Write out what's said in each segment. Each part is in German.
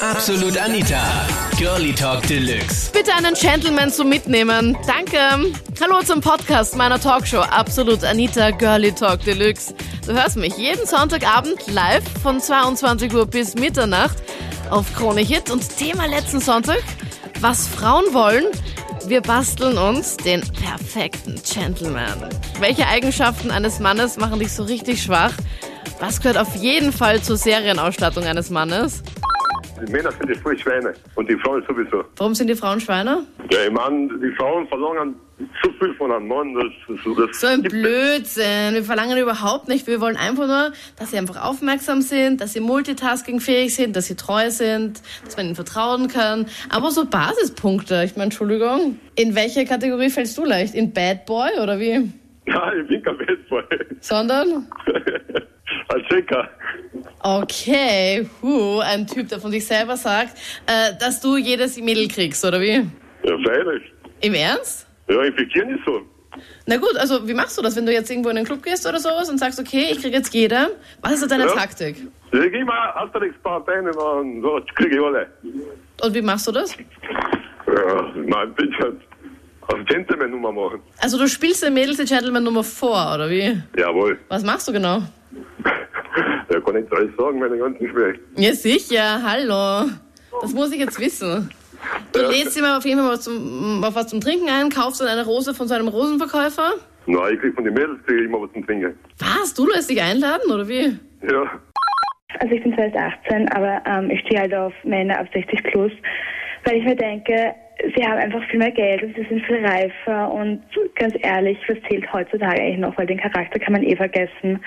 Absolut Anita. Girlie Talk Deluxe. Bitte einen Gentleman zum Mitnehmen. Danke. Hallo zum Podcast meiner Talkshow Absolut Anita Girlie Talk Deluxe. Du hörst mich jeden Sonntagabend live von 22 Uhr bis Mitternacht auf Krone Hit und Thema letzten Sonntag, was Frauen wollen. Wir basteln uns den perfekten Gentleman. Welche Eigenschaften eines Mannes machen dich so richtig schwach? Was gehört auf jeden Fall zur Serienausstattung eines Mannes? Die Männer sind die voll Schweine und die Frauen sowieso. Warum sind die Frauen Schweine? Ja, ich meine, die Frauen verlangen zu viel von einem Mann. Das, das, das So ein Blödsinn. Wir verlangen überhaupt nicht. Wir wollen einfach nur, dass sie einfach aufmerksam sind, dass sie multitaskingfähig sind, dass sie treu sind, dass man ihnen vertrauen kann. Aber so Basispunkte. Ich meine, Entschuldigung. In welche Kategorie fällst du leicht? In Bad Boy oder wie? Ja, ich bin kein Baseball. Sondern? Als Checker. Okay, huh, ein Typ, der von sich selber sagt, äh, dass du jedes Mädel kriegst, oder wie? Ja, freilich. Im Ernst? Ja, infizieren ist so. Na gut, also wie machst du das, wenn du jetzt irgendwo in einen Club gehst oder sowas und sagst, okay, ich krieg jetzt jede? Was ist so deine Ja. Taktik? Ich gehe mal Asterix-Part ein und so kriege ich alle. Und wie machst du das? Ja, nein, bitte halt auf Gentleman-Nummer machen. Also du spielst den Mädels die Gentleman Nummer vor, oder wie? Jawohl. Was machst du genau? Kann ich alles sagen, meine ganzen Schwächen. Ja, sicher, hallo. Das muss ich jetzt wissen. Du Ja. lädst immer auf jeden Fall was zum, auf was zum Trinken ein, kaufst dann eine Rose von so einem Rosenverkäufer. Nein, ich krieg von den Mädels krieg ich immer was zum Trinken. Was? Du lässt dich einladen, oder wie? Ja. Also ich bin zwar erst 18, aber ähm, ich stehe halt auf Männer ab 60 plus, weil ich mir denke, sie haben einfach viel mehr Geld und sie sind viel reifer und ganz ehrlich, was zählt heutzutage eigentlich noch, weil den Charakter kann man eh vergessen.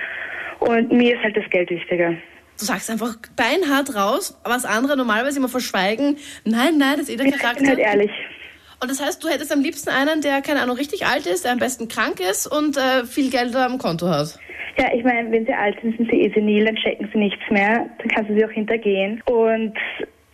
Und mir ist halt das Geld wichtiger. Du sagst einfach beinhart raus, was andere normalerweise immer verschweigen. Nein, nein, das ist eh der Ich bin Charakter. halt ehrlich. Und das heißt, du hättest am liebsten einen, der, keine Ahnung, richtig alt ist, der am besten krank ist und äh, viel Geld am Konto hat. Ja, ich meine, wenn sie alt sind, sind sie eh senil, dann checken sie nichts mehr, dann kannst du sie auch hintergehen. Und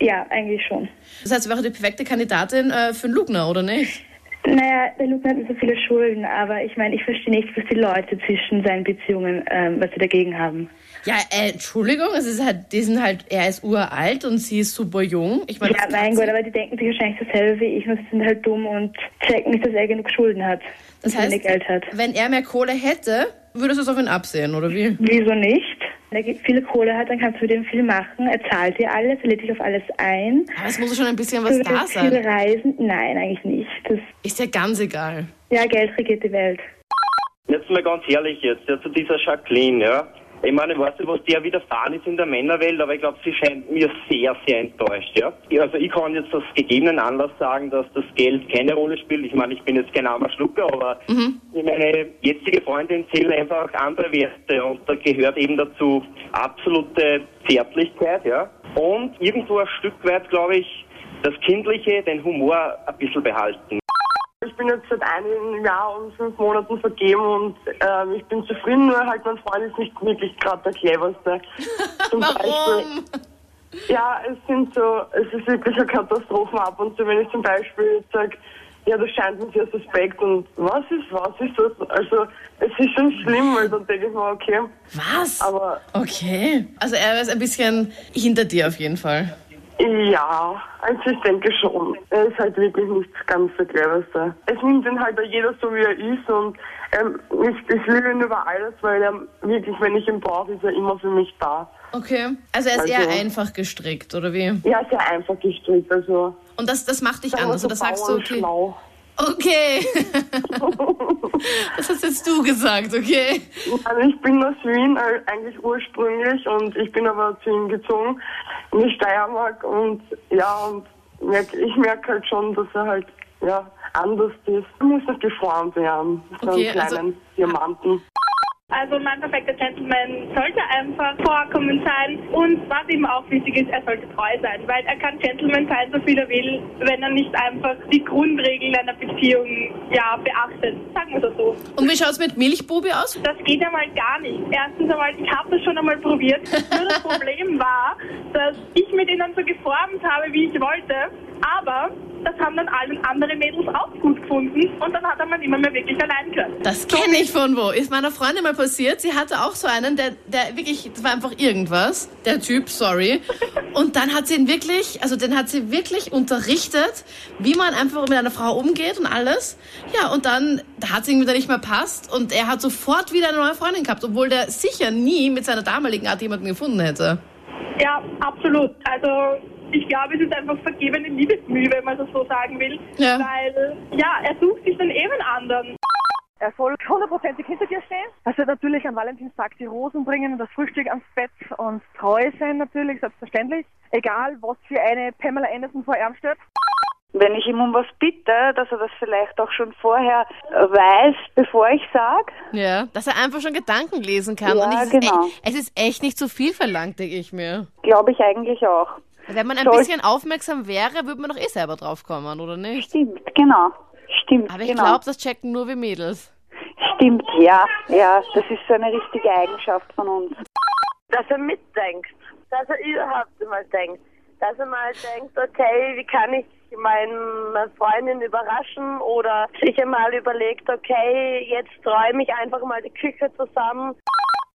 ja, eigentlich schon. Das heißt, du wärst die perfekte Kandidatin äh, für einen Lugner, oder nicht? Naja, der Luke hat nicht so viele Schulden, aber ich meine, ich verstehe nicht, was die Leute zwischen seinen Beziehungen, ähm, was sie dagegen haben. Ja, äh, Entschuldigung, es ist halt, die sind halt, er ist uralt und sie ist super jung. Ich meine, Ja, mein Gott, aber die denken sich wahrscheinlich dasselbe wie ich, sie sind halt dumm und checken nicht, dass er genug Schulden hat. das und heißt, Geld hat. wenn er mehr Kohle hätte, würdest du es auf ihn absehen, oder wie? Wieso nicht? Wenn er viele Kohle hat, dann kannst du mit ihm viel machen. Er zahlt dir alles, er lädt dich auf alles ein. Aber es muss schon ein bisschen was Du da willst viel sein. reisen? Nein, eigentlich nicht. Das, Ist ja ganz egal. ja, Geld regiert die Welt. Jetzt mal ganz ehrlich jetzt, ja, zu dieser Jacqueline, ja. Ich meine, ich weiß nicht, was der widerfahren ist in der Männerwelt, aber ich glaube, sie scheint mir sehr, sehr enttäuscht, ja. Also ich kann jetzt aus gegebenen Anlass sagen, dass das Geld keine Rolle spielt. Ich meine, ich bin jetzt kein armer Schlucker, aber meine jetzige Freundin zählt einfach andere Werte und da gehört eben dazu absolute Zärtlichkeit, ja. Und irgendwo ein Stück weit, glaube ich, das Kindliche, den Humor ein bisschen behalten. Ich bin jetzt seit einem Jahr und fünf Monaten vergeben und ähm, ich bin zufrieden, nur halt mein Freund ist nicht wirklich gerade der cleverste. Zum Beispiel, ja, es sind so, es ist wirklich eine Katastrophe ab und zu, wenn ich zum Beispiel sage, ja, das scheint mir sehr suspekt und was ist, was ist das? Also, es ist schon schlimm, weil dann denke ich mir, okay, Was? aber Okay. Also er ist ein bisschen hinter dir auf jeden Fall. Ja, also ich denke schon. Er ist halt wirklich nicht ganz der cleverste. Es nimmt ihn halt jeder so, wie er ist und ähm, ich, ich liebe ihn über alles, weil er wirklich, wenn ich ihn brauche, ist er immer für mich da. Okay. Also er ist eher Also- einfach gestrickt, oder wie? Ja, sehr einfach gestrickt, also Und das, das macht dich an. Also so da sagst du, okay. bauernschlau. Okay. das hast jetzt du gesagt, okay? Also ich bin aus Wien äh, eigentlich ursprünglich und ich bin aber zu ihm gezogen in die Steiermark und ja, und merk, ich merke halt schon, dass er halt ja anders ist. Er muss nicht geformt werden, so Okay, einen also- kleinen Diamanten. Also mein perfekter Gentleman sollte einfach vorkommend sein und was ihm auch wichtig ist, er sollte treu sein, weil er kann Gentleman sein, so viel er will, wenn er nicht einfach die Grundregeln einer Beziehung ja beachtet. Sagen wir es so. Und wie schaut's mit Milchbubi aus? Das geht einmal gar nicht. Erstens einmal, ich habe das schon einmal probiert. Nur das Problem war, dass ich mit ihnen so geformt habe, wie ich wollte. Aber das haben dann alle andere Mädels auch gut gefunden und dann hat er man immer mehr wirklich allein gehört. Das kenne ich von wo. Ist meiner Freundin mal passiert. Sie hatte auch so einen, der, der wirklich, das war einfach irgendwas. Der Typ, sorry. Und dann hat sie ihn wirklich, also den hat sie wirklich unterrichtet, wie man einfach mit einer Frau umgeht und alles. Ja, und dann da hat es irgendwie dann nicht mehr passt und er hat sofort wieder eine neue Freundin gehabt, obwohl der sicher nie mit seiner damaligen Art jemanden gefunden hätte. Ja, absolut. Also ich glaube, es ist einfach vergebene Liebesmühe, wenn man das so sagen will. Ja. Weil, ja, er sucht sich dann eben anderen. Er soll hundertprozentig hinter dir stehen. Also natürlich am Valentinstag die Rosen bringen und das Frühstück ans Bett und treu sein natürlich, selbstverständlich. Egal, was für eine Pamela Anderson vor ihm steht. Wenn ich ihm um was bitte, dass er das vielleicht auch schon vorher weiß, bevor ich sage. Ja, dass er einfach schon Gedanken lesen kann. Ja, und es, genau. ist echt, es ist echt nicht zu viel verlangt, denke ich mir. Glaube ich eigentlich auch. Wenn man ein Soll- bisschen aufmerksam wäre, würde man doch eh selber drauf kommen, oder nicht? Stimmt, genau. Stimmt, Aber ich genau. glaube, das checken nur wir Mädels. Stimmt, ja, ja. Das ist so eine richtige Eigenschaft von uns. dass er mitdenkt, dass er überhaupt mal denkt, dass er mal denkt, okay, wie kann ich meine Freundin überraschen oder sich einmal überlegt, okay, jetzt räume ich einfach mal die Küche zusammen.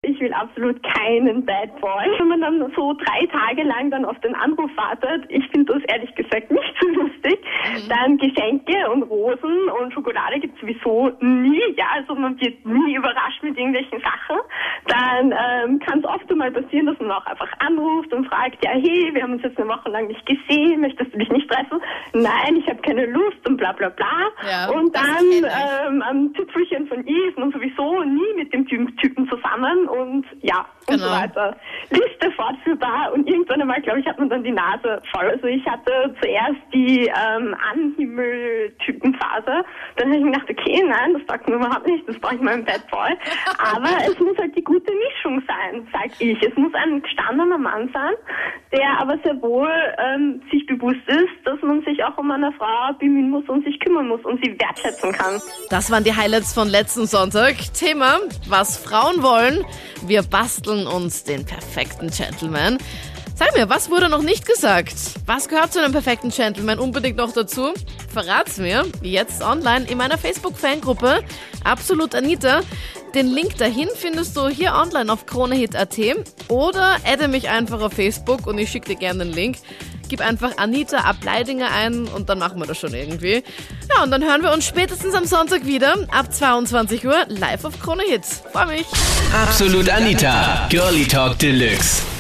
Ich will absolut keinen Bad Boy. Wenn man dann so drei Tage lang dann auf den Anruf wartet, ich finde das ehrlich gesagt nicht so lustig. Dann Geschenke und Rosen und Schokolade gibt es sowieso nie. Ja, also man wird nie überrascht mit irgendwelchen Sachen. Dann ähm, kann es oft mal passieren, dass man auch einfach anruft und fragt, ja hey, wir haben uns jetzt eine Woche lang nicht gesehen, möchtest du dich nicht treffen? Nein, ich habe keine Lust und bla bla bla. Ja, und dann ähm, am Tüpfelchen von ist man sowieso nie mit dem Ty- Typen zusammen und ja, und so Genau. weiter. Liste fortführbar und irgendwann einmal, glaube ich, hat man dann die Nase voll. Also ich hatte zuerst die ähm, Anhimmel-Typenphase. Dann habe ich mir gedacht, okay, nein, das taugt mir überhaupt nicht, das brauche ich mal im Bad Boy. Aber es muss halt die gute Mischung sein, sag ich. Es muss ein gestandener Mann sein, der aber sehr wohl ähm, sich bewusst ist, dass man sich auch um eine Frau bemühen muss und sich kümmern muss und sie wertschätzen kann. Das waren die Highlights von letzten Sonntag. Thema, was Frauen wollen. Wir basteln uns den perfekten Gentleman. Sag mir, was wurde noch nicht gesagt? Was gehört zu einem perfekten Gentleman unbedingt noch dazu? Verrat's mir jetzt online in meiner Facebook-Fangruppe Absolut Anita. Den Link dahin findest du hier online auf kronehit.at oder adde mich einfach auf Facebook und ich schicke dir gerne den Link. Gib einfach Anita Ableidinger ein und dann machen wir das schon irgendwie. Ja, und dann hören wir uns spätestens am Sonntag wieder ab 22 Uhr live auf Krone Hit. Freu mich. Absolut Anita, Girlie Talk Deluxe.